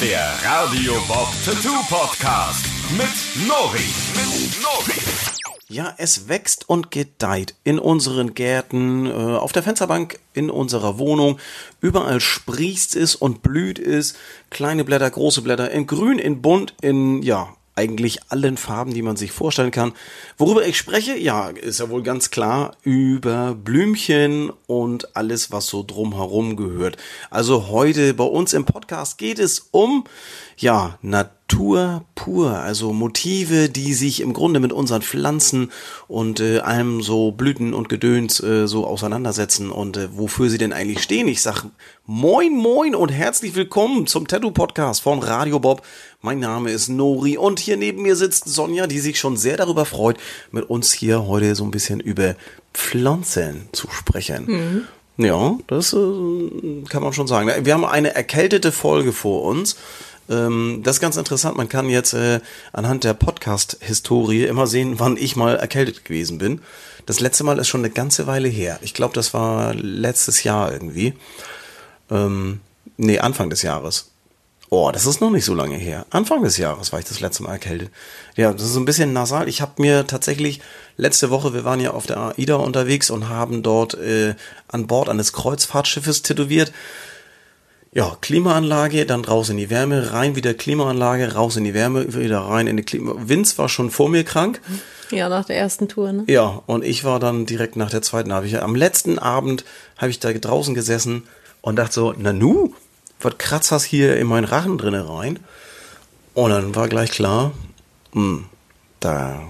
Der Radio Bob Tattoo Podcast mit Nori. Mit Nori. Ja, es wächst und gedeiht in unseren Gärten, äh, auf der Fensterbank in unserer Wohnung. Überall sprießt es und blüht es. Kleine Blätter, große Blätter, in grün, in bunt, in, ja, eigentlich allen Farben, die man sich vorstellen kann. Worüber ich spreche, ja, ist ja wohl ganz klar über Blümchen und alles, was so drumherum gehört. Also heute bei uns im Podcast geht es um, ja, Natur pur, also Motive, die sich im Grunde mit unseren Pflanzen und äh, allem so Blüten und Gedöns äh, so auseinandersetzen und äh, wofür sie denn eigentlich stehen. Ich sag moin moin und herzlich willkommen zum Tattoo Podcast von Radio Bob. Mein Name ist Nori und hier neben mir sitzt Sonja, die sich schon sehr darüber freut, mit uns hier heute so ein bisschen über Pflanzen zu sprechen. Ja, das äh, kann man schon sagen. Wir haben eine erkältete Folge vor uns. Ähm, das ist ganz interessant. Man kann jetzt äh, anhand der Podcast-Historie immer sehen, wann ich mal erkältet gewesen bin. Das letzte Mal ist schon eine ganze Weile her. Ich glaube, das war letztes Jahr irgendwie. Ähm, nee, Anfang des Jahres. Oh, das ist noch nicht so lange her. Anfang des Jahres war ich das letzte Mal erkältet. Ja, das ist ein bisschen nasal. Ich habe mir tatsächlich letzte Woche, wir waren ja auf der AIDA unterwegs und haben dort äh, an Bord eines Kreuzfahrtschiffes tätowiert. Ja, Klimaanlage, dann raus in die Wärme, rein wieder Klimaanlage, raus in die Wärme, wieder rein in die Klima. Vince war schon vor mir krank. Ja, nach der ersten Tour, ne? Ja, und ich war dann direkt nach der zweiten. Hab ich, am letzten Abend habe ich da draußen gesessen und dachte so, Nanu, was kratzt das hier in meinen Rachen drinne rein? Und dann war gleich klar, hm, da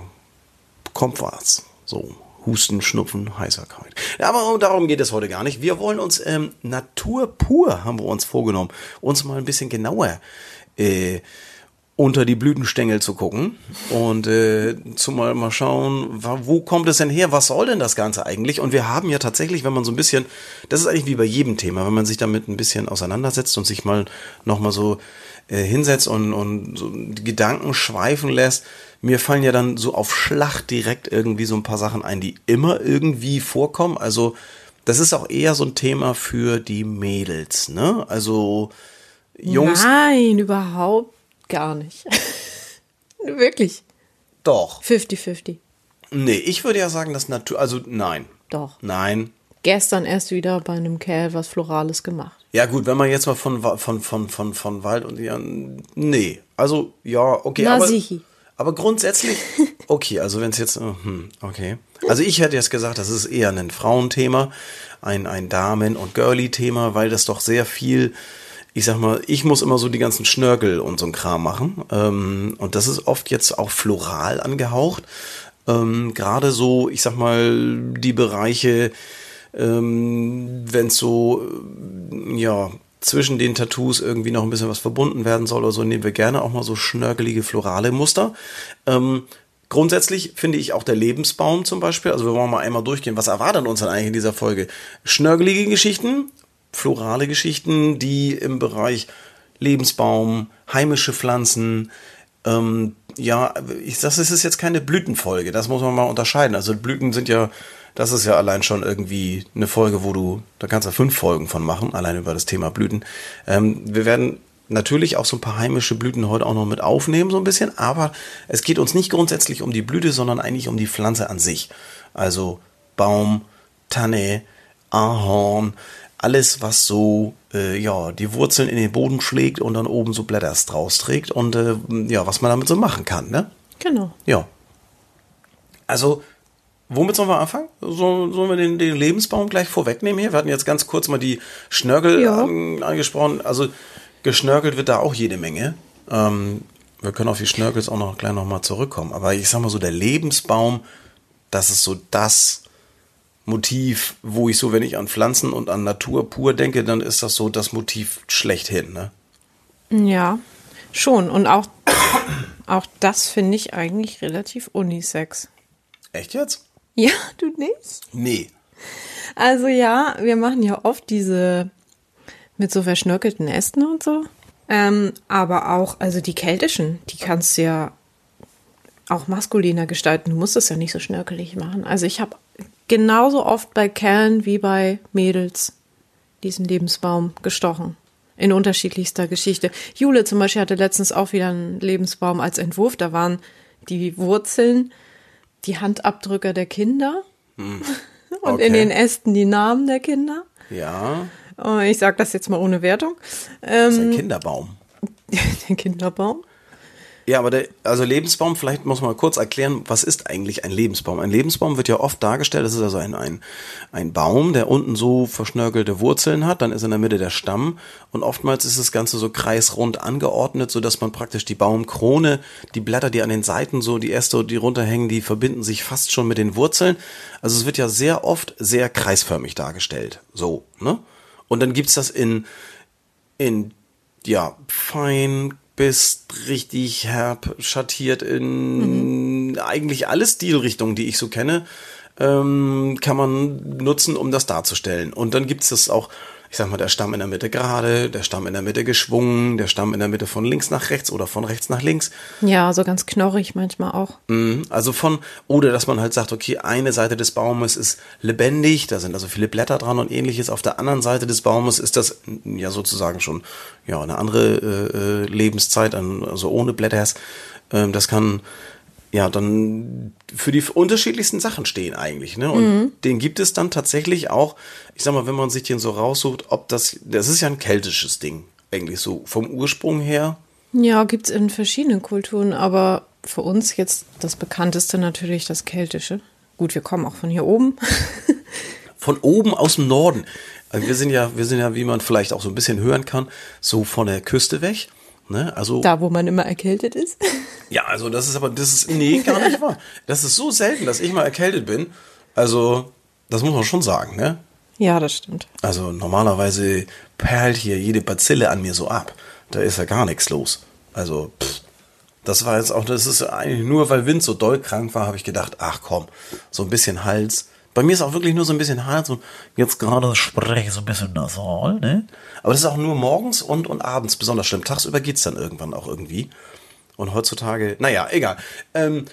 kommt was. So, Husten, Schnupfen, Heiserkeit. Aber darum geht es heute gar nicht. Wir wollen uns ähm, Natur pur, haben wir uns vorgenommen, uns mal ein bisschen genauer äh, unter die Blütenstängel zu gucken und äh, zu mal, schauen, wo kommt es denn her? Was soll denn das Ganze eigentlich? Und wir haben ja tatsächlich, wenn man so ein bisschen, das ist eigentlich wie bei jedem Thema, wenn man sich damit ein bisschen auseinandersetzt und sich mal nochmal so äh, hinsetzt und, und so Gedanken schweifen lässt, mir fallen ja dann so auf Schlag direkt irgendwie so ein paar Sachen ein, die immer irgendwie vorkommen. Also das ist auch eher so ein Thema für die Mädels, ne? Also Jungs, Nein, überhaupt gar nicht. Wirklich. doch. 50-50. Nee, ich würde ja sagen, dass Natur, also nein. Doch. Nein. Gestern erst wieder bei einem Kerl was Florales gemacht. Ja gut, wenn man jetzt mal von, von, von, von, von Wald und ja, nee. Also, ja, okay. Na, aber, sichi. aber grundsätzlich, okay, also wenn es jetzt, äh, hm, okay. Also ich hätte jetzt gesagt, das ist eher ein Frauenthema, ein, ein Damen- und Girly-Thema, weil das doch sehr viel, ich sag mal, ich muss immer so die ganzen Schnörkel und so ein Kram machen. Ähm, und das ist oft jetzt auch floral angehaucht. Ähm, Gerade so, ich sag mal, die Bereiche, ähm, wenn es so, äh, ja, zwischen den Tattoos irgendwie noch ein bisschen was verbunden werden soll oder so, nehmen wir gerne auch mal so schnörkelige florale Muster. Ähm, grundsätzlich finde ich auch der Lebensbaum zum Beispiel, also wir wollen mal einmal durchgehen, was erwartet uns denn eigentlich in dieser Folge? Schnörkelige Geschichten, florale Geschichten, die im Bereich Lebensbaum, heimische Pflanzen, ähm, ja, ich, das ist jetzt keine Blütenfolge, das muss man mal unterscheiden. Also Blüten sind ja, das ist ja allein schon irgendwie eine Folge, wo du, da kannst du fünf Folgen von machen, allein über das Thema Blüten. Ähm, wir werden natürlich auch so ein paar heimische Blüten heute auch noch mit aufnehmen, so ein bisschen, aber es geht uns nicht grundsätzlich um die Blüte, sondern eigentlich um die Pflanze an sich. Also Baum, Tanne, Ahorn, alles, was so äh, ja die Wurzeln in den Boden schlägt und dann oben so Blätter draus trägt und äh, ja, was man damit so machen kann, ne? Genau. Ja. Also, womit sollen wir anfangen? So, sollen wir den, den Lebensbaum gleich vorwegnehmen hier? Wir hatten jetzt ganz kurz mal die Schnörkel Ja. an, angesprochen. Also, geschnörkelt wird da auch jede Menge. Ähm, wir können auf die Schnörkels auch noch gleich nochmal zurückkommen. Aber ich sag mal so, der Lebensbaum, das ist so das Motiv, wo ich so, wenn ich an Pflanzen und an Natur pur denke, dann ist das so das Motiv schlechthin, ne? Ja, schon. Und auch, auch das finde ich eigentlich relativ unisex. Echt jetzt? Ja, du nicht? Nee. Also ja, wir machen ja oft diese mit so verschnörkelten Ästen und so. Ähm, aber auch, also die keltischen, die kannst du ja auch maskuliner gestalten. Du musst es ja nicht so schnörkelig machen. Also ich habe genauso oft bei Kerlen wie bei Mädels diesen Lebensbaum gestochen. In unterschiedlichster Geschichte. Jule zum Beispiel hatte letztens auch wieder einen Lebensbaum als Entwurf. Da waren die Wurzeln, die Handabdrücke der Kinder und Okay. in den Ästen die Namen der Kinder. Ja, Oh, Ich sage das jetzt mal ohne Wertung. das ist Ähm, ein Kinderbaum. der Kinderbaum. Ja, aber der, also Lebensbaum, vielleicht muss man kurz erklären, was ist eigentlich ein Lebensbaum? Ein Lebensbaum wird ja oft dargestellt, das ist also ein, ein, ein Baum, der unten so verschnörkelte Wurzeln hat, dann ist in der Mitte der Stamm und oftmals ist das Ganze so kreisrund angeordnet, so dass man praktisch die Baumkrone, die Blätter, die an den Seiten so, die Äste, die runterhängen, die verbinden sich fast schon mit den Wurzeln. Also es wird ja sehr oft sehr kreisförmig dargestellt, so, ne? Und dann gibt's das in, in ja, fein bis richtig herb schattiert in eigentlich alle Stilrichtungen, die ich so kenne, ähm, kann man nutzen, um das darzustellen. Und dann gibt's das auch, ich sag mal, der Stamm in der Mitte gerade, der Stamm in der Mitte geschwungen, der Stamm in der Mitte von links nach rechts oder von rechts nach links. Ja, so ganz knorrig manchmal auch. Mhm, Also von, oder dass man halt sagt, okay, eine Seite des Baumes ist lebendig, da sind also viele Blätter dran und ähnliches. Auf der anderen Seite des Baumes ist das ja sozusagen schon ja eine andere äh, äh, Lebenszeit, also ohne Blätter. Ähm, das kann ja dann für die unterschiedlichsten Sachen stehen eigentlich. Ne? Und den gibt es dann tatsächlich auch, ich sag mal, wenn man sich den so raussucht, ob das, das ist ja ein keltisches Ding, eigentlich so vom Ursprung her. Ja, gibt's in verschiedenen Kulturen, aber für uns jetzt das bekannteste natürlich das Keltische. Gut, wir kommen auch von hier oben. von oben aus dem Norden. Also wir sind ja, wir sind ja, wie man vielleicht auch so ein bisschen hören kann, so von der Küste weg. Ne? Also Da, wo man immer erkältet ist. ja, also das ist aber, das ist nee, gar nicht wahr. Das ist so selten, dass ich mal erkältet bin. Also das muss man schon sagen, ne? Ja, das stimmt. Also normalerweise perlt hier jede Bazille an mir so ab. Da ist ja gar nichts los. Also pff, das war jetzt auch, das ist eigentlich nur, weil Wind so doll krank war, habe ich gedacht, ach komm, so ein bisschen Hals. Bei mir ist auch wirklich nur so ein bisschen Hals und jetzt gerade spreche ich so ein bisschen nasal, ne? Aber das ist auch nur morgens und, und abends besonders schlimm. Tagsüber geht's dann irgendwann auch irgendwie. Und heutzutage, naja, egal. Ähm,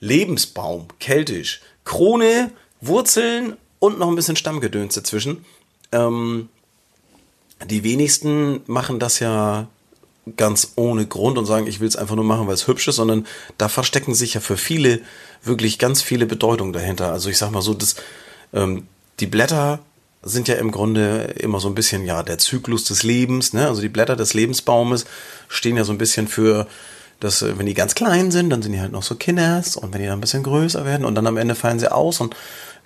Lebensbaum, keltisch, Krone, Wurzeln und noch ein bisschen Stammgedöns dazwischen. Ähm, die wenigsten machen das ja ganz ohne Grund und sagen, ich will es einfach nur machen, weil es hübsch ist, sondern da verstecken sich ja für viele wirklich ganz viele Bedeutungen dahinter. Also ich sag mal so, das, ähm, die Blätter sind ja im Grunde immer so ein bisschen ja der Zyklus des Lebens, ne? Also die Blätter des Lebensbaumes stehen ja so ein bisschen für das, äh, wenn die ganz klein sind, dann sind die halt noch so Kinders und wenn die dann ein bisschen größer werden und dann am Ende fallen sie aus und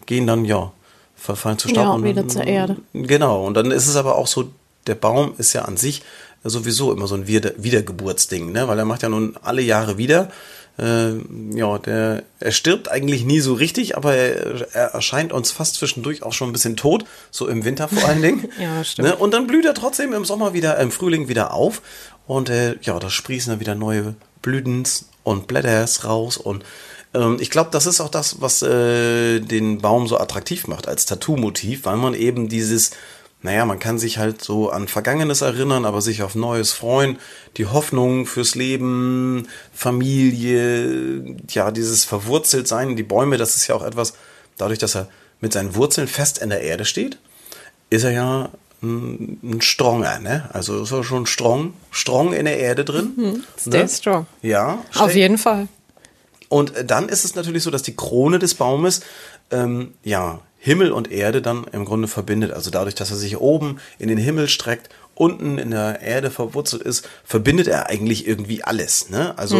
gehen dann ja verfallen zu Staub Ja, und wieder zur Erde. Genau, und dann ist es aber auch so, der Baum ist ja an sich sowieso immer so ein Wieder Wiedergeburtsding, ne? Weil er macht ja nun alle Jahre wieder. Äh, ja, der, er stirbt eigentlich nie so richtig, aber er, er erscheint uns fast zwischendurch auch schon ein bisschen tot, so im Winter vor allen Dingen. Ja, stimmt. Ne? Und dann blüht er trotzdem im Sommer wieder, im Frühling wieder auf. Und äh, ja, da sprießen dann wieder neue Blütens und Blätters raus. Und ähm, ich glaube, das ist auch das, was äh, den Baum so attraktiv macht als Tattoo-Motiv, weil man eben dieses, naja, man kann sich halt so an Vergangenes erinnern, aber sich auf Neues freuen, die Hoffnung fürs Leben, Familie, ja, dieses Verwurzeltsein, die Bäume, das ist ja auch etwas, dadurch, dass er mit seinen Wurzeln fest in der Erde steht, ist er ja ein, ein Stronger, ne? Also ist er schon strong, strong in der Erde drin. Stay ne? strong. Ja. Auf stay- jeden Fall. und dann ist es natürlich so, dass die Krone des Baumes ähm, ja Himmel und Erde dann im Grunde verbindet. Also dadurch, dass er sich oben in den Himmel streckt, unten in der Erde verwurzelt ist, verbindet er eigentlich irgendwie alles. Ne? Also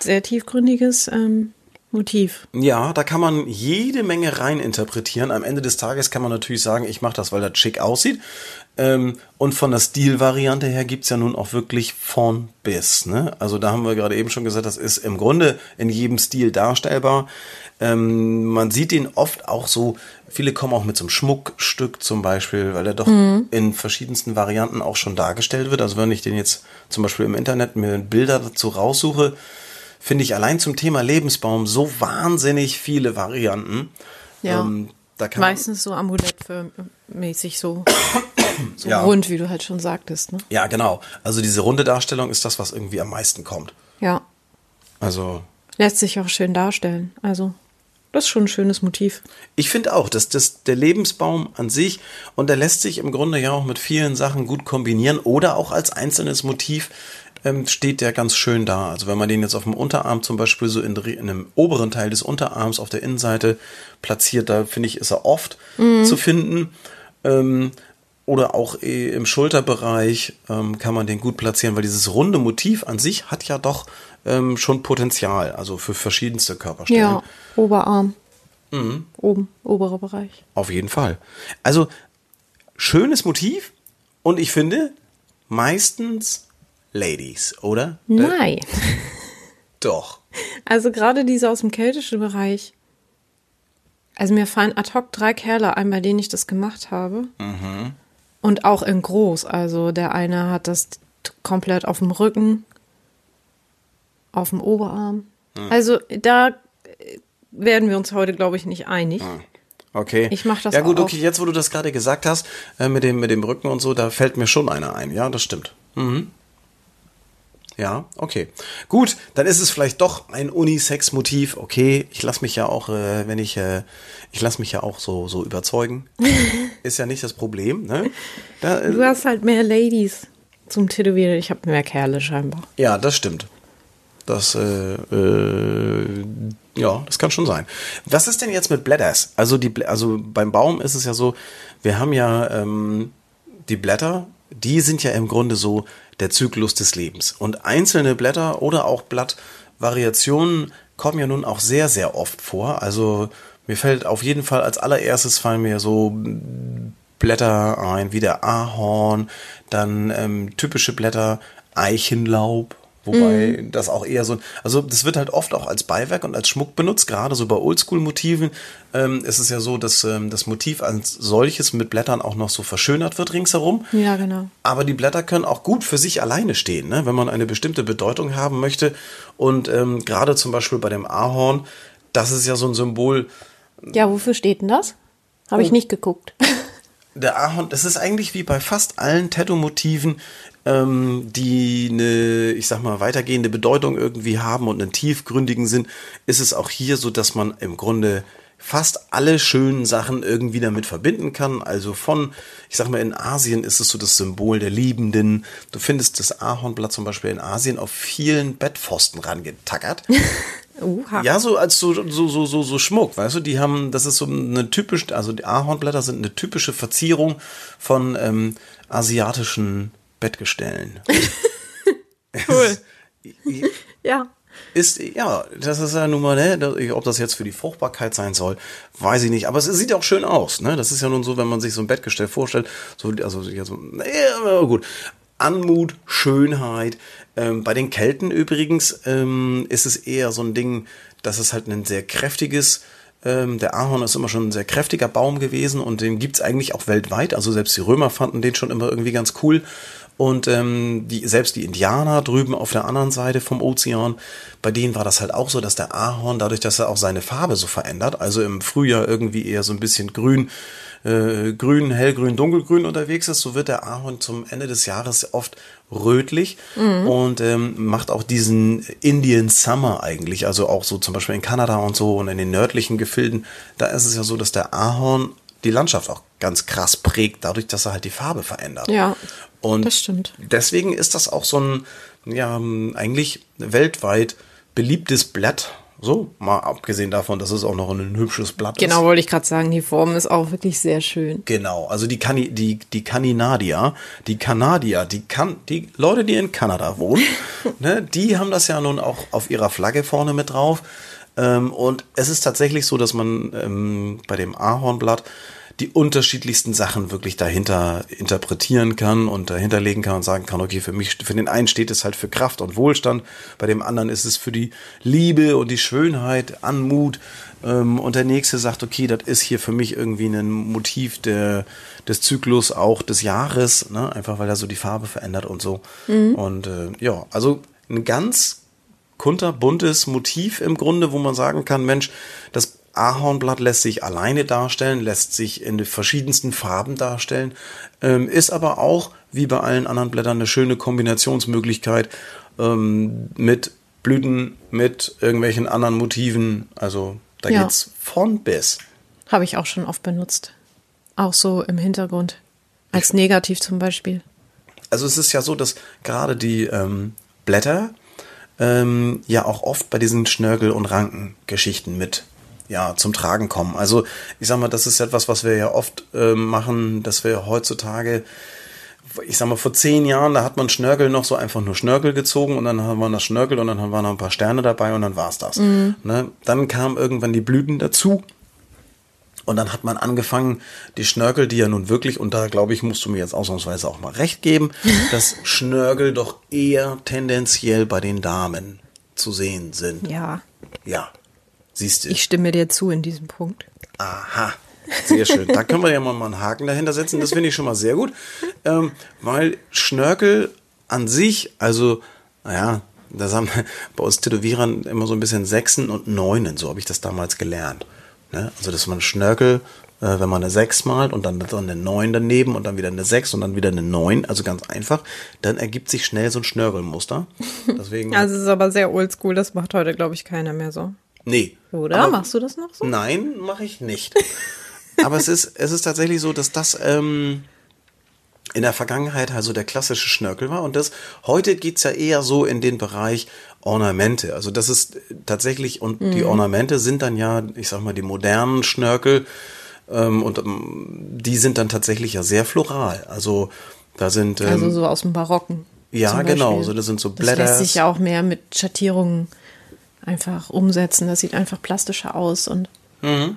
Sehr tiefgründiges ähm, Motiv. ja, da kann man jede Menge rein interpretieren. Am Ende des Tages kann man natürlich sagen, ich mache das, weil das schick aussieht. Ähm, und von der Stilvariante her gibt's ja nun auch wirklich von bis. Ne? Also da haben wir gerade eben schon gesagt, das ist im Grunde in jedem Stil darstellbar. Ähm, man sieht den oft auch so, viele kommen auch mit so einem Schmuckstück zum Beispiel, weil er doch in verschiedensten Varianten auch schon dargestellt wird. Also wenn ich den jetzt zum Beispiel im Internet mir Bilder dazu raussuche, finde ich allein zum Thema Lebensbaum so wahnsinnig viele Varianten. Ja. Ähm, da kann man, Meistens so amulettmäßig so, so Ja. rund, wie du halt schon sagtest. Ne? ja, genau. Also diese runde Darstellung ist das, was irgendwie am meisten kommt. Ja. Also, Lässt sich auch schön darstellen. Also Das ist schon ein schönes Motiv. Ich finde auch, dass das der Lebensbaum an sich und der lässt sich im Grunde ja auch mit vielen Sachen gut kombinieren oder auch als einzelnes Motiv ähm, steht der ganz schön da. Also wenn man den jetzt auf dem Unterarm zum Beispiel so in, in einem oberen Teil des Unterarms auf der Innenseite platziert, da finde ich, ist er oft zu finden. Ähm, oder auch eh im Schulterbereich ähm, kann man den gut platzieren, weil dieses runde Motiv an sich hat ja doch ähm, schon Potenzial, also für verschiedenste Körperstellen. Ja, Oberarm. Oben, oberer Bereich. Auf jeden Fall. Also schönes Motiv und ich finde meistens Ladies, oder? Nein. Doch. Also gerade diese aus dem keltischen Bereich. Also mir fallen ad hoc drei Kerle ein, bei denen ich das gemacht habe. Und auch in groß. Also der eine hat das komplett auf dem Rücken, auf dem Oberarm. Also da äh, werden wir uns heute, glaube ich, nicht einig. Okay. Ich mach das Ja gut, auch. okay, jetzt wo du das gerade gesagt hast, äh, mit dem mit dem Rücken und so, da fällt mir schon einer ein. Ja, das stimmt. Mhm. Ja, okay. Gut, dann ist es vielleicht doch ein Unisex-Motiv. Okay, ich lasse mich ja auch, äh, wenn ich, äh, ich lasse mich ja auch so so überzeugen. ist ja nicht das Problem. Ne? Da, äh, Du hast halt mehr Ladies zum Tätowieren. Ich habe mehr Kerle scheinbar. Ja, das stimmt. Das, äh, äh, ja, das kann schon sein. Was ist denn jetzt mit Bladders? Also, die, also beim Baum ist es ja so, wir haben ja ähm, die Blätter, die sind ja im Grunde so der Zyklus des Lebens. Und einzelne Blätter oder auch Blattvariationen kommen ja nun auch sehr, sehr oft vor. Also mir fällt auf jeden Fall als allererstes fallen mir so Blätter ein, wie der Ahorn, dann ähm, typische Blätter, Eichenlaub, wobei das auch eher so, also das wird halt oft auch als Beiwerk und als Schmuck benutzt, gerade so bei Oldschool-Motiven ähm, ist es ja so, dass ähm, das Motiv als solches mit Blättern auch noch so verschönert wird ringsherum. Ja, genau. Aber die Blätter können auch gut für sich alleine stehen, ne? wenn man eine bestimmte Bedeutung haben möchte. Und ähm, gerade zum Beispiel bei dem Ahorn, das ist ja so ein Symbol, Ja, wofür steht denn das? Habe ich nicht geguckt. der Ahorn, das ist eigentlich wie bei fast allen Tattoo-Motiven, ähm, die eine, ich sag mal, weitergehende Bedeutung irgendwie haben und einen tiefgründigen Sinn, ist es auch hier so, dass man im Grunde fast alle schönen Sachen irgendwie damit verbinden kann. Also von, ich sag mal, in Asien ist es so das Symbol der Liebenden. Du findest das Ahornblatt zum Beispiel in Asien auf vielen Bettpfosten rangetackert. Uha. Ja, so als so, so, so, so, so Schmuck, weißt du, die haben, das ist so eine typisch, also die Ahornblätter sind eine typische Verzierung von ähm, asiatischen Bettgestellen. Cool. Ja. Ist, ja, das ist ja nun mal, ne, ob das jetzt für die Fruchtbarkeit sein soll, weiß ich nicht. Aber es sieht auch schön aus, ne? Das ist ja nun so, wenn man sich so ein Bettgestell vorstellt, so, also, ja, so, ja, gut. Anmut, Schönheit. Ähm, bei den Kelten übrigens ähm, ist es eher so ein Ding, dass es halt ein sehr kräftiges, ähm, der Ahorn ist immer schon ein sehr kräftiger Baum gewesen und den gibt's eigentlich auch weltweit. Also selbst die Römer fanden den schon immer irgendwie ganz cool. Und ähm, die, selbst die Indianer drüben auf der anderen Seite vom Ozean, bei denen war das halt auch so, dass der Ahorn, dadurch, dass er auch seine Farbe so verändert, also im Frühjahr irgendwie eher so ein bisschen grün, äh, grün, hellgrün, dunkelgrün unterwegs ist, so wird der Ahorn zum Ende des Jahres oft rötlich und ähm, macht auch diesen Indian Summer eigentlich, also auch so zum Beispiel in Kanada und so und in den nördlichen Gefilden, da ist es ja so, dass der Ahorn die Landschaft auch ganz krass prägt, dadurch, dass er halt die Farbe verändert. Ja, Und das stimmt. deswegen ist das auch so ein, ja, eigentlich weltweit beliebtes Blatt. So, mal abgesehen davon, dass es auch noch ein hübsches Blatt ist. Genau, wollte ich gerade sagen, die Form ist auch wirklich sehr schön. Genau, also die, Kani, die, die Kanadier, die Kanadier, die, kan, die Leute, die in Kanada wohnen, ne, die haben das ja nun auch auf ihrer Flagge vorne mit drauf. Ähm, und es ist tatsächlich so, dass man ähm, bei dem Ahornblatt die unterschiedlichsten Sachen wirklich dahinter interpretieren kann und dahinterlegen kann und sagen kann, okay, für mich, für den einen steht es halt für Kraft und Wohlstand, bei dem anderen ist es für die Liebe und die Schönheit, Anmut, ähm, und der nächste sagt, okay, das ist hier für mich irgendwie ein Motiv der, des Zyklus auch des Jahres, ne? einfach weil er so die Farbe verändert und so. Und äh, ja, also ein ganz kunterbuntes Motiv im Grunde, wo man sagen kann, Mensch, das Ahornblatt lässt sich alleine darstellen, lässt sich in den verschiedensten Farben darstellen, ähm, ist aber auch, wie bei allen anderen Blättern, eine schöne Kombinationsmöglichkeit ähm, mit Blüten, mit irgendwelchen anderen Motiven. Also Da Ja. geht's von bis. Habe ich auch schon oft benutzt. Auch so im Hintergrund. Als negativ zum Beispiel. Also es ist ja so, dass gerade die ähm, Blätter ähm, ja auch oft bei diesen Schnörkel- und Rankengeschichten mit ja, zum Tragen kommen. Also ich sag mal, das ist etwas, was wir ja oft ähm, machen, dass wir heutzutage, ich sag mal, vor zehn Jahren, da hat man Schnörkel noch so einfach nur Schnörkel gezogen und dann haben wir das Schnörkel und dann waren noch ein paar Sterne dabei und dann war's das. Ne? Dann kamen irgendwann die Blüten dazu. Und dann hat man angefangen, die Schnörkel, die ja nun wirklich, und da glaube ich, musst du mir jetzt ausnahmsweise auch mal recht geben, dass Schnörkel doch eher tendenziell bei den Damen zu sehen sind. Ja. Ja. Siehst du. Ich stimme dir zu in diesem Punkt. Aha. Sehr schön. Da können wir ja mal einen Haken dahinter setzen. Das finde ich schon mal sehr gut. Ähm, weil Schnörkel an sich, also, naja, das haben bei uns Tätowierern immer so ein bisschen Sechsen und Neunen. So habe ich das damals gelernt. Ne? Also, dass man Schnörkel, äh, wenn man eine Sechs malt und dann, dann eine Neun daneben und dann wieder eine Sechs und dann wieder eine Neun, also ganz einfach, dann ergibt sich schnell so ein Schnörkelmuster. Deswegen. Also es ist aber sehr oldschool, das macht heute, glaube ich, keiner mehr so. Nee. Oder? Aber- Machst du das noch so? Nein, mache ich nicht. Aber es ist, es ist tatsächlich so, dass das ähm, in der Vergangenheit also der klassische Schnörkel war. Und das heute geht's ja eher so in den Bereich Ornamente. Also das ist tatsächlich, und die Ornamente sind dann ja, ich sag mal, die modernen Schnörkel. Ähm, und ähm, die sind dann tatsächlich ja sehr floral. Also da sind. Ähm, Also so aus dem Barocken. Ja, genau, so das sind so Das Blätter. lässt sich ja auch mehr mit Schattierungen einfach umsetzen. Das sieht einfach plastischer aus und Mhm.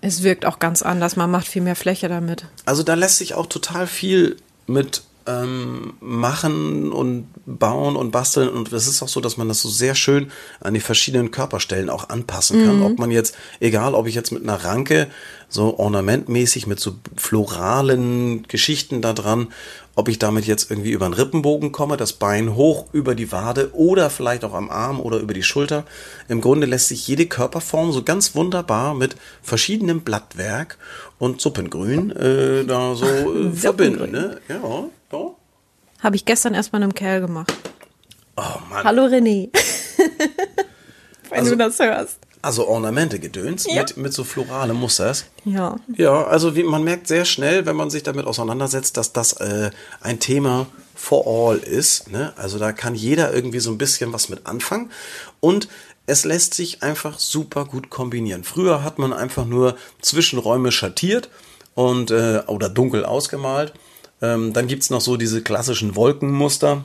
es wirkt auch ganz anders. Man macht viel mehr Fläche damit. Also da lässt sich auch total viel mit ähm, machen und bauen und basteln. Und es ist auch so, dass man das so sehr schön an die verschiedenen Körperstellen auch anpassen kann. Ob man jetzt, egal ob ich jetzt mit einer Ranke so ornamentmäßig mit so floralen Geschichten da dran, ob ich damit jetzt irgendwie über den Rippenbogen komme, das Bein hoch über die Wade oder vielleicht auch am Arm oder über die Schulter. Im Grunde lässt sich jede Körperform so ganz wunderbar mit verschiedenem Blattwerk und Suppengrün äh, da so äh, verbinden. Ne? Ja, ja. Habe ich gestern erst mal einem Kerl gemacht. Oh Mann. Hallo René. Wenn Also- du das hörst. Also Ornamente gedöns Ja. mit, mit so floralem Musters. Ja. Ja, also wie, man merkt sehr schnell, wenn man sich damit auseinandersetzt, dass das äh, ein Thema for all ist. Ne? Also da kann jeder irgendwie so ein bisschen was mit anfangen. Und es lässt sich einfach super gut kombinieren. Früher hat man einfach nur Zwischenräume schattiert und äh, oder dunkel ausgemalt. Ähm, dann gibt's noch so diese klassischen Wolkenmuster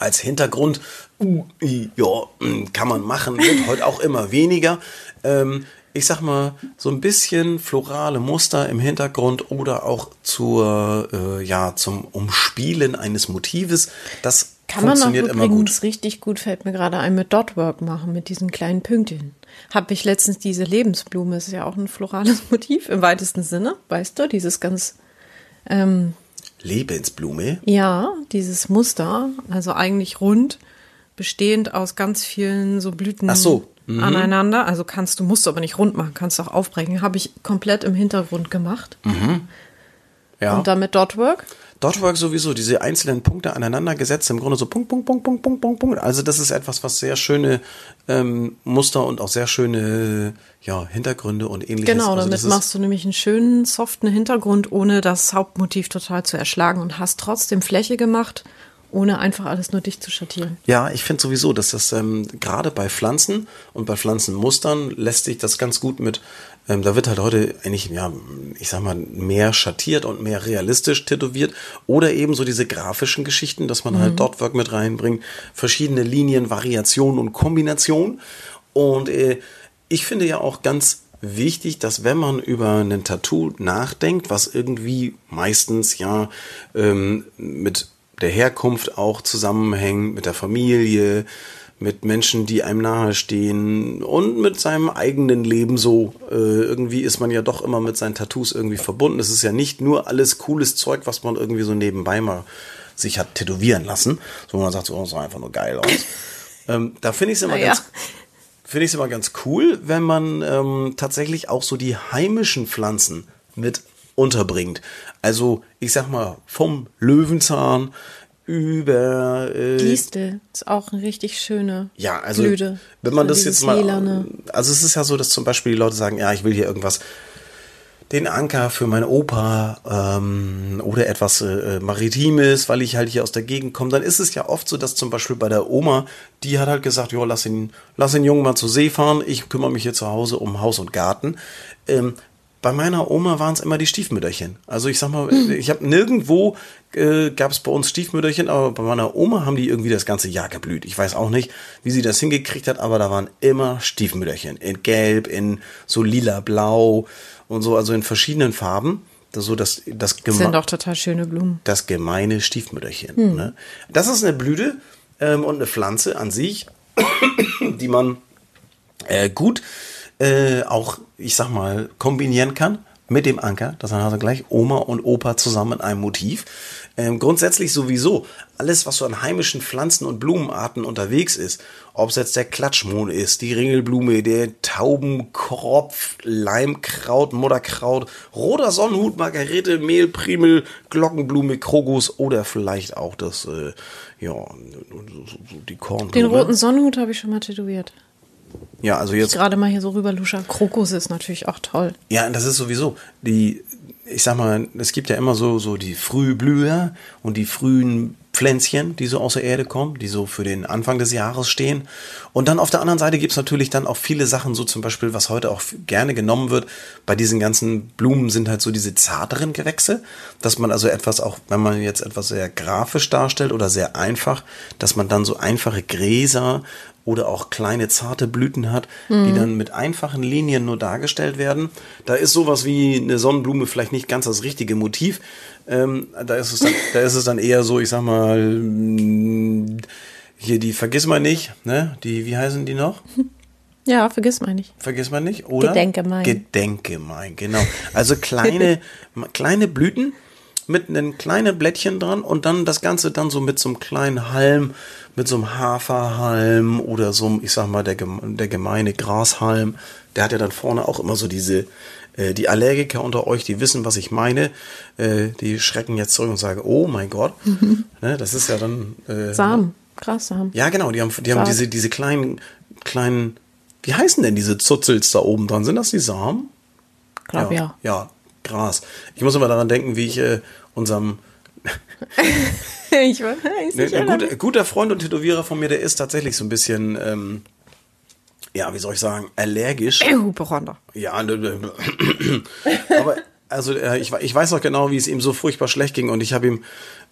als Hintergrund, uh, ja, mm, kann man machen, wird heute auch immer weniger. Ähm, ich sag mal, so ein bisschen florale Muster im Hintergrund oder auch zur, äh, ja, zum Umspielen eines Motives, das Kann man auch funktioniert immer übrigens gut. richtig gut, fällt mir gerade ein, mit Dotwork machen, mit diesen kleinen Pünktchen. Habe ich letztens diese Lebensblume, ist ja auch ein florales Motiv im weitesten Sinne, weißt du, dieses ganz, ähm, Lebensblume. ja, dieses Muster, also eigentlich rund, bestehend aus ganz vielen so Blüten Ach so, mhm. aneinander. Also kannst du, musst du aber nicht rund machen, kannst auch aufbrechen. Habe ich komplett im Hintergrund gemacht. Ja. Und damit Dotwork. Dotwork sowieso, diese einzelnen Punkte aneinander gesetzt, im Grunde so Punkt, Punkt, Punkt, Punkt, Punkt, Punkt, Punkt. Also das ist etwas, was sehr schöne ähm, Muster und auch sehr schöne ja, Hintergründe und ähnliches. Genau, also damit machst du nämlich einen schönen, soften Hintergrund, ohne das Hauptmotiv total zu erschlagen und hast trotzdem Fläche gemacht, ohne einfach alles nur dicht zu schattieren. Ja, ich finde sowieso, dass das ähm, gerade bei Pflanzen und bei Pflanzenmustern lässt sich das ganz gut mit, ähm, da wird halt heute eigentlich, ja, ich sag mal, mehr schattiert und mehr realistisch tätowiert. Oder eben so diese grafischen Geschichten, dass man halt Dotwork mit reinbringt, verschiedene Linien, Variationen und Kombinationen. Und äh, ich finde ja auch ganz wichtig, dass wenn man über ein Tattoo nachdenkt, was irgendwie meistens ja ähm, mit der Herkunft auch zusammenhängt, mit der Familie, mit Menschen, die einem nahestehen und mit seinem eigenen Leben so. Äh, irgendwie ist man ja doch immer mit seinen Tattoos irgendwie verbunden. Es ist ja nicht nur alles cooles Zeug, was man irgendwie so nebenbei mal sich hat tätowieren lassen, so wo man sagt, so, oh, das sah einfach nur geil aus. ähm, da finde ich es immer Naja. ganz finde ich es immer ganz cool, wenn man ähm, tatsächlich auch so die heimischen Pflanzen mit unterbringt. Also ich sag mal vom Löwenzahn über äh, Distel ist auch eine richtig schöne ja, also Blüte. wenn man So das jetzt mal, Lilane. also es ist ja so, dass zum Beispiel die Leute sagen, ja, ich will hier irgendwas, den Anker für meine Opa ähm, oder etwas äh, Maritimes, weil ich halt hier aus der Gegend komme, dann ist es ja oft so, dass zum Beispiel bei der Oma, die hat halt gesagt, jo, lass ihn, lass den Jungen mal zur See fahren, ich kümmere mich hier zu Hause um Haus und Garten. Ähm, bei meiner Oma waren es immer die Stiefmütterchen. Also ich sag mal, ich habe nirgendwo äh, gab es bei uns Stiefmütterchen, aber bei meiner Oma haben die irgendwie das ganze Jahr geblüht. Ich weiß auch nicht, wie sie das hingekriegt hat, aber da waren immer Stiefmütterchen. In Gelb, in so lila, blau und so, also in verschiedenen Farben. Das, so das, das, Das sind doch total schöne Blumen. das gemeine Stiefmütterchen. Ne? Das ist eine Blüte ähm, und eine Pflanze an sich, die man äh, gut äh, auch, ich sag mal, kombinieren kann mit dem Anker. Das heißt also gleich Oma und Opa zusammen in einem Motiv. Ähm, grundsätzlich sowieso alles, was so an heimischen Pflanzen und Blumenarten unterwegs ist, ob es jetzt der Klatschmohn ist, die Ringelblume, der Taubenkropf, Leimkraut, Mutterkraut, roter Sonnenhut, Margarete, Mehlprimel, Glockenblume, Krogus oder vielleicht auch das, äh, ja, die Kornblume. Den roten Sonnenhut habe ich schon mal tätowiert. Ja, also jetzt Gerade mal hier so rüber luscher. Krokus ist natürlich auch toll. Ja, das ist sowieso die, ich sag mal, es gibt ja immer so, so die Frühblüher und die frühen Pflänzchen, die so aus der Erde kommen, die so für den Anfang des Jahres stehen. Und dann auf der anderen Seite gibt's natürlich dann auch viele Sachen, so zum Beispiel, was heute auch gerne genommen wird, bei diesen ganzen Blumen sind halt so diese zarteren Gewächse, dass man also etwas auch, wenn man jetzt etwas sehr grafisch darstellt oder sehr einfach, dass man dann so einfache Gräser oder auch kleine zarte Blüten hat, die dann mit einfachen Linien nur dargestellt werden. Da ist sowas wie eine Sonnenblume vielleicht nicht ganz das richtige Motiv. Ähm, da, ist es dann, da ist es dann eher so, ich sag mal, hier die Vergiss mal nicht, ne? Die, wie heißen die noch? Ja, vergiss mal nicht. Vergiss mal nicht, oder? Gedenkemein. Gedenkemein, genau. Also kleine, kleine Blüten mit einem kleinen Blättchen dran und dann das Ganze dann so mit so einem kleinen Halm, mit so einem Haferhalm oder so einem, ich sag mal, der, der gemeine Grashalm. Der hat ja dann vorne auch immer so diese, äh, die Allergiker unter euch, die wissen, was ich meine, äh, die schrecken jetzt zurück und sagen, oh mein Gott, ne, das ist ja dann... Äh, Samen. Grassamen. ja, genau, die haben, die haben diese, diese kleinen, kleinen, wie heißen denn diese Zuzels da oben dran? Sind das die Samen? Glaub ja. Ja, Gras. Ich muss immer daran denken, wie ich äh, unserem ich weiß ne, nicht. ein guter, guter Freund und Tätowierer von mir, der ist tatsächlich so ein bisschen, ähm, ja, wie soll ich sagen, allergisch. Hypochonder. Ja, ne, ne, aber also äh, ich, ich weiß noch genau, wie es ihm so furchtbar schlecht ging und ich habe ihm,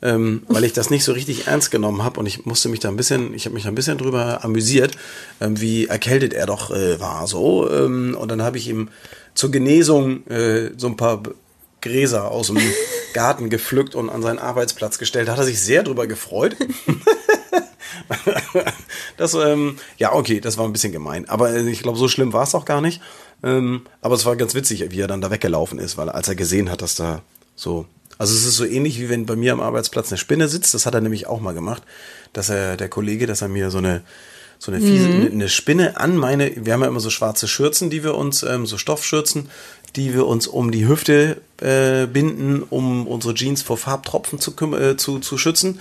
ähm, weil ich das nicht so richtig ernst genommen habe und ich musste mich da ein bisschen, ich habe mich da ein bisschen drüber amüsiert, ähm, wie erkältet er doch äh, war so ähm, und dann habe ich ihm zur Genesung äh, so ein paar Gräser aus dem Garten gepflückt und an seinen Arbeitsplatz gestellt. Da hat er sich sehr drüber gefreut. Das, ähm, ja, okay, das war ein bisschen gemein. Aber äh, ich glaube, so schlimm war es auch gar nicht. Ähm, aber es war ganz witzig, wie er dann da weggelaufen ist, weil als er gesehen hat, dass da so. Also es ist so ähnlich wie wenn bei mir am Arbeitsplatz eine Spinne sitzt. Das hat er nämlich auch mal gemacht, dass er, der Kollege, dass er mir so eine so eine fiese, eine, eine Spinne an meine, wir haben ja immer so schwarze Schürzen, die wir uns, ähm, so Stoffschürzen, die wir uns um die Hüfte äh, binden, um unsere Jeans vor Farbtropfen zu, äh, zu, zu schützen.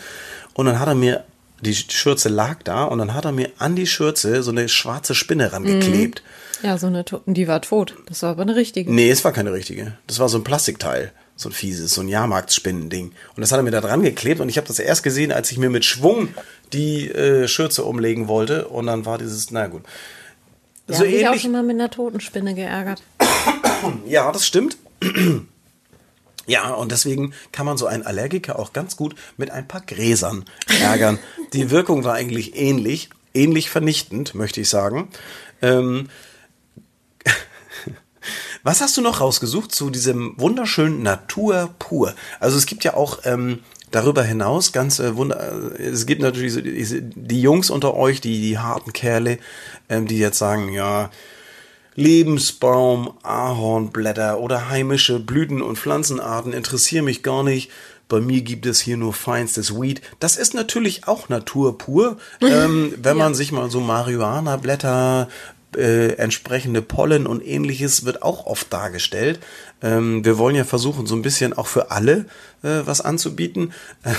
Und dann hat er mir, die Schürze lag da und dann hat er mir an die Schürze so eine schwarze Spinne rangeklebt. Ja, so eine Toten, die war tot. Das war aber eine richtige. Nee, es war keine richtige. Das war so ein Plastikteil. So ein fieses, so ein Jahrmarktspinnending. Und das hat er mir da dran geklebt und ich habe das erst gesehen, als ich mir mit Schwung die äh, Schürze umlegen wollte. Und dann war dieses, na gut. Ja, so hab ich auch ähnlich. schon mal mit einer Totenspinne geärgert. Ja, das stimmt. Ja, und deswegen kann man so einen Allergiker auch ganz gut mit ein paar Gräsern ärgern. Die Wirkung war eigentlich ähnlich, ähnlich vernichtend, möchte ich sagen. Ähm, was hast du noch rausgesucht zu diesem wunderschönen Natur pur? Also es gibt ja auch ähm, darüber hinaus ganz äh, wunder. äh, Es gibt natürlich so diese, die Jungs unter euch, die die harten Kerle, ähm, die jetzt sagen, ja Lebensbaum, Ahornblätter oder heimische Blüten- und Pflanzenarten interessieren mich gar nicht. Bei mir gibt es hier nur feinstes Weed. Das ist natürlich auch Natur pur. Ähm, wenn man sich mal so Marihuana-Blätter, äh, entsprechende Pollen und ähnliches wird auch oft dargestellt. Ähm, wir wollen ja versuchen, so ein bisschen auch für alle äh, was anzubieten.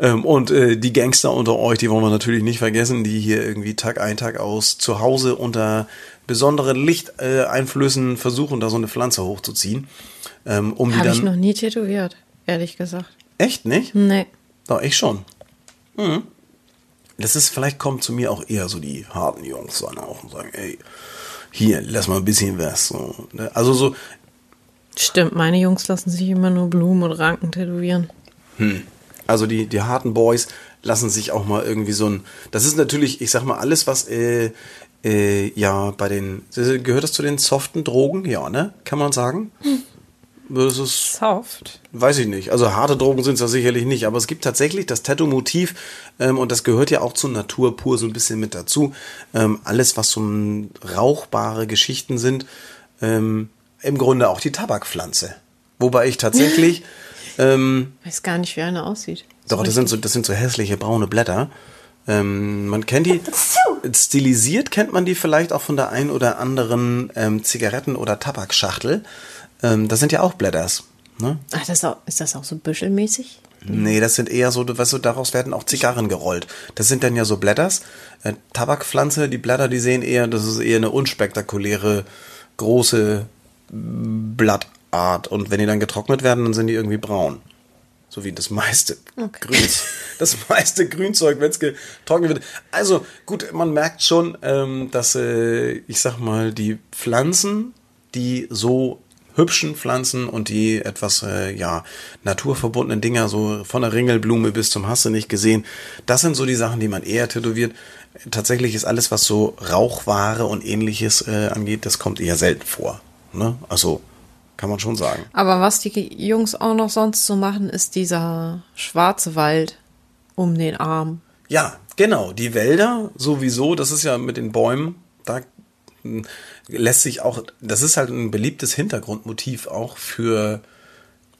Ähm, und äh, die Gangster unter euch, die wollen wir natürlich nicht vergessen, die hier irgendwie Tag ein, Tag aus zu Hause unter besonderen Lichteinflüssen versuchen, da so eine Pflanze hochzuziehen. Ähm, um Habe ich noch nie tätowiert, ehrlich gesagt. Echt nicht? Nee. Doch, ich schon. Mhm. Das ist, vielleicht kommen zu mir auch eher so die harten Jungs dann auch und sagen, ey, hier, lass mal ein bisschen was. So, ne? Also so, Stimmt, meine Jungs lassen sich immer nur Blumen und Ranken tätowieren. Also die, die harten Boys lassen sich auch mal irgendwie so ein. Das ist natürlich, ich sag mal, alles, was äh, äh, ja bei den. Gehört das zu den soften Drogen? Ja, ne? Kann man sagen? Das ist Soft. Weiß ich nicht. Also harte Drogen sind es ja sicherlich nicht, aber es gibt tatsächlich das Tattoo-Motiv ähm, und das gehört ja auch zur Natur pur so ein bisschen mit dazu. Ähm, alles, was so ein rauchbare Geschichten sind, ähm, im Grunde auch die Tabakpflanze. Wobei ich tatsächlich, ähm, Weiß gar nicht, wie eine aussieht. doch, das sind so, das sind so hässliche braune Blätter. Ähm, man kennt die, stilisiert kennt man die vielleicht auch von der ein oder anderen ähm, Zigaretten- oder Tabakschachtel. Ähm, das sind ja auch Blätters. Ne? Ach, das ist, auch, ist das auch so büschelmäßig? Nee, das sind eher so, weißt du, daraus werden auch Zigarren gerollt. Das sind dann ja so Blätters. Äh, Tabakpflanze, die Blätter, die sehen eher, das ist eher eine unspektakuläre, große Blattart. Und wenn die dann getrocknet werden, dann sind die irgendwie braun. So wie das meiste Grün, das meiste Grünzeug, wenn es getrocknet wird. Also gut, man merkt schon, ähm, dass äh, ich sag mal, die Pflanzen, die so hübschen Pflanzen und die etwas äh, ja naturverbundenen Dinger, so von der Ringelblume bis zum Hasse nicht gesehen, das sind so die Sachen, die man eher tätowiert. Tatsächlich ist alles, was so Rauchware und ähnliches äh, angeht, das kommt eher selten vor. Ne? Also kann man schon sagen. Aber was die Jungs auch noch sonst so machen, ist dieser schwarze Wald um den Arm. Ja, genau. Die Wälder sowieso, das ist ja mit den Bäumen, da hm, lässt sich auch, das ist halt ein beliebtes Hintergrundmotiv auch für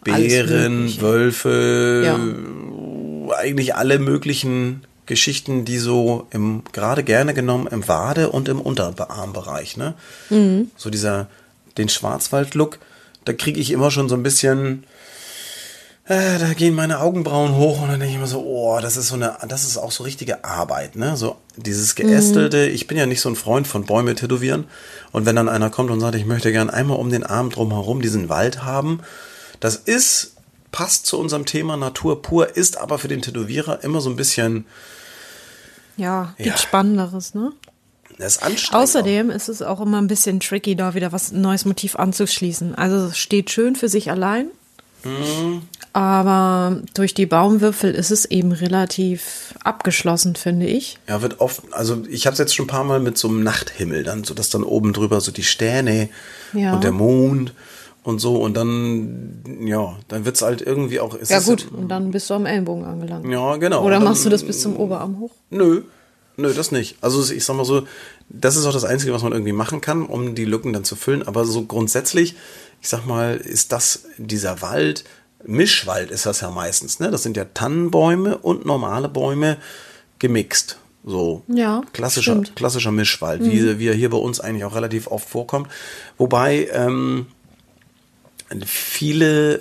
Bären. Wölfe, eigentlich alle möglichen Geschichten, die so im, gerade gerne genommen im Wade- und im Unterarmbereich, ne? Mhm. So dieser, den Schwarzwald-Look, da kriege ich immer schon so ein bisschen, äh, da gehen meine Augenbrauen hoch und dann denke ich immer so, oh, das ist so eine, das ist auch so richtige Arbeit, ne? So dieses geästelte, ich bin ja nicht so ein Freund von Bäume tätowieren. Und wenn dann einer kommt und sagt, ich möchte gern einmal um den Arm drumherum diesen Wald haben, das ist, passt zu unserem Thema Natur pur, ist aber für den Tätowierer immer so ein bisschen, Ja, gibt Ja. Spannenderes, ne? Das ist anstrengend. Außerdem ist es auch immer ein bisschen tricky, da wieder was ein neues Motiv anzuschließen. Also es steht schön für sich allein, Mhm. aber durch die Baumwipfel ist es eben relativ abgeschlossen, finde ich. Ja, wird oft, also ich habe es jetzt schon ein paar Mal mit so einem Nachthimmel, dann so dass dann oben drüber so die Sterne Ja. und der Mond und so und dann, ja, dann wird's halt irgendwie auch. es Ja gut, und dann bist du am Ellenbogen angelangt. Ja, genau. Oder Und machst du dann- das bis zum Oberarm hoch? Nö, nö, das nicht. Also ich sag mal so, das ist auch das Einzige, was man irgendwie machen kann, um die Lücken dann zu füllen. Aber so grundsätzlich, ich sag mal, ist das dieser Wald, Mischwald ist das ja meistens, ne? Das sind ja Tannenbäume und normale Bäume gemixt. So Ja, klassischer, stimmt. klassischer Mischwald, wie, wie er hier bei uns eigentlich auch relativ oft vorkommt. Wobei ähm, viele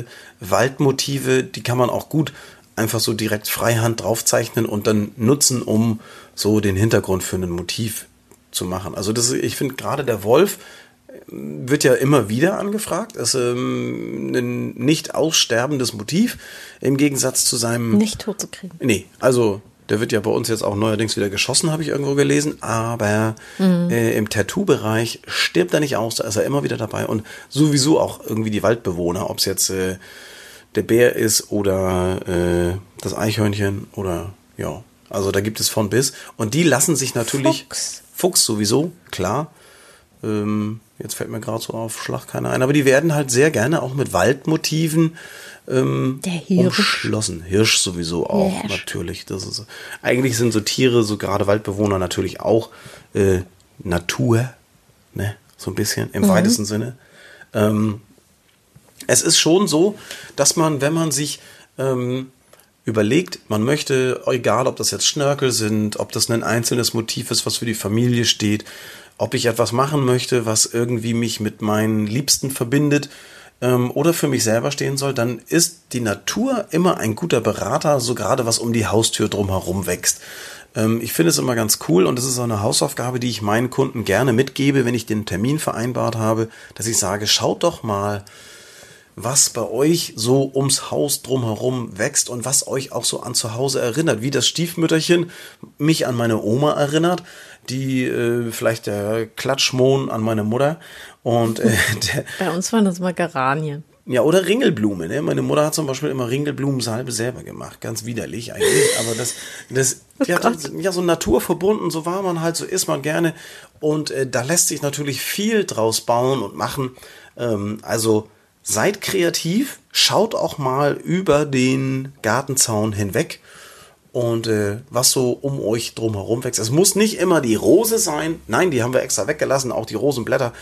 äh, Waldmotive, die kann man auch gut einfach so direkt freihand draufzeichnen und dann nutzen, um so den Hintergrund für ein Motiv zu machen. Also das, ich finde gerade der Wolf ähm, wird ja immer wieder angefragt. Ist ähm, ein nicht aussterbendes Motiv im Gegensatz zu seinem Nicht tot zu kriegen. Nee, also der wird ja bei uns jetzt auch neuerdings wieder geschossen, habe ich irgendwo gelesen. Aber äh, im Tattoo-Bereich stirbt er nicht aus, da ist er immer wieder dabei. Und sowieso auch irgendwie die Waldbewohner, ob es jetzt äh, der Bär ist oder äh, das Eichhörnchen oder ja. Also da gibt es von bis. Und die lassen sich natürlich. Fuchs. Fuchs sowieso, klar. Ähm, jetzt fällt mir gerade so auf Schlag keiner ein. Aber die werden halt sehr gerne auch mit Waldmotiven ähm, Der Hirsch. umschlossen. Hirsch sowieso auch, Hirsch. natürlich. Das ist, eigentlich sind so Tiere, so gerade Waldbewohner natürlich auch äh, Natur, ne? So ein bisschen im weitesten Sinne. Ähm, es ist schon so, dass man, wenn man sich ähm, überlegt, man möchte, egal ob das jetzt Schnörkel sind, ob das ein einzelnes Motiv ist, was für die Familie steht, ob ich etwas machen möchte, was irgendwie mich mit meinen Liebsten verbindet, ähm, oder für mich selber stehen soll, dann ist die Natur immer ein guter Berater, so gerade was um die Haustür drumherum wächst. Ähm, ich finde es immer ganz cool und das ist auch eine Hausaufgabe, die ich meinen Kunden gerne mitgebe, wenn ich den Termin vereinbart habe, dass ich sage, schaut doch mal, was bei euch so ums Haus drumherum wächst und was euch auch so an zu Hause erinnert, wie das Stiefmütterchen mich an meine Oma erinnert, die äh, vielleicht der Klatschmohn an meine Mutter und äh, der, Bei uns waren das mal Geranien. ja, oder Ringelblume. Ne? Meine Mutter hat zum Beispiel immer Ringelblumensalbe selber gemacht. Ganz widerlich eigentlich. Aber das, das ja, das, ja, so naturverbunden, so war man halt, so ist man gerne. Und äh, da lässt sich natürlich viel draus bauen und machen. Ähm, also seid kreativ, schaut auch mal über den Gartenzaun hinweg und äh, was so um euch drumherum wächst. Es muss nicht immer die Rose sein. Nein, die haben wir extra weggelassen, auch die Rosenblätter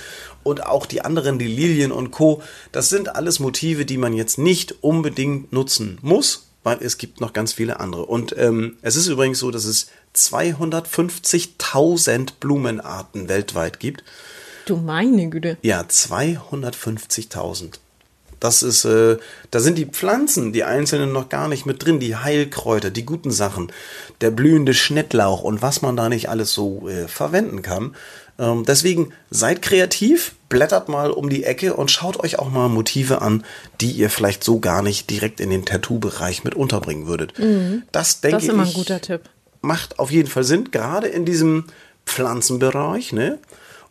und auch die anderen, die Lilien und Co. Das sind alles Motive, die man jetzt nicht unbedingt nutzen muss, weil es gibt noch ganz viele andere. Und ähm, es ist übrigens so, dass es 250.000 Blumenarten weltweit gibt. Du meine Güte. Ja, 250.000. Das ist, äh, da sind die Pflanzen, die einzelnen noch gar nicht mit drin, die Heilkräuter, die guten Sachen, der blühende Schnittlauch und was man da nicht alles so äh, verwenden kann. Ähm, deswegen seid kreativ, blättert mal um die Ecke und schaut euch auch mal Motive an, die ihr vielleicht so gar nicht direkt in den Tattoo-Bereich mit unterbringen würdet. Das denke Das ist immer ein ich guter Tipp. macht auf jeden Fall Sinn, gerade in diesem Pflanzenbereich, ne?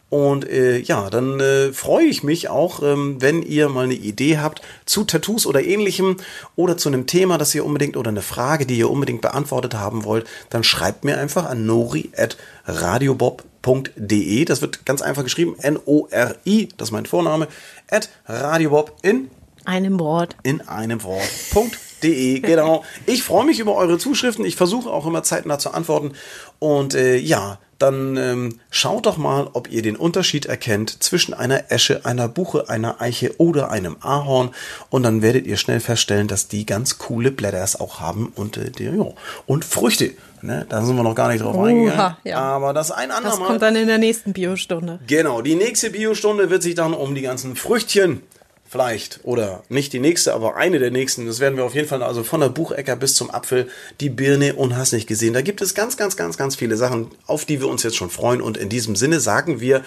Und äh, ja, dann äh, freue ich mich auch, ähm, wenn ihr mal eine Idee habt zu Tattoos oder ähnlichem oder zu einem Thema, das ihr unbedingt oder eine Frage, die ihr unbedingt beantwortet haben wollt, dann schreibt mir einfach an nori@radiobob.de. Das wird ganz einfach geschrieben, N-O-R-I, das ist mein Vorname, at radiobob in Einem Wort. in einem Wort.de. Genau. Ich freue mich über eure Zuschriften. Ich versuche auch immer zeitnah zu antworten. Und äh, ja, dann ähm, schaut doch mal, ob ihr den Unterschied erkennt zwischen einer Esche, einer Buche, einer Eiche oder einem Ahorn. Und dann werdet ihr schnell feststellen, dass die ganz coole Blätters auch haben und, äh, die, ja, und Früchte. Ne? Da sind wir noch gar nicht drauf Oha, eingegangen. ja. Aber das ein Das andermal. kommt dann in der nächsten Biostunde. Genau, die nächste Biostunde wird sich dann um die ganzen Früchtchen vielleicht oder nicht die nächste, aber eine der nächsten. Das werden wir auf jeden Fall also von der Buchecker bis zum Apfel, die Birne und hast nicht gesehen. Da gibt es ganz, ganz, ganz, ganz viele Sachen, auf die wir uns jetzt schon freuen. Und in diesem Sinne sagen wir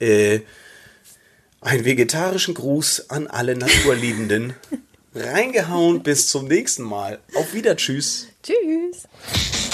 äh, einen vegetarischen Gruß an alle Naturliebenden. Reingehauen, bis zum nächsten Mal. Auf Wieder, tschüss. Tschüss.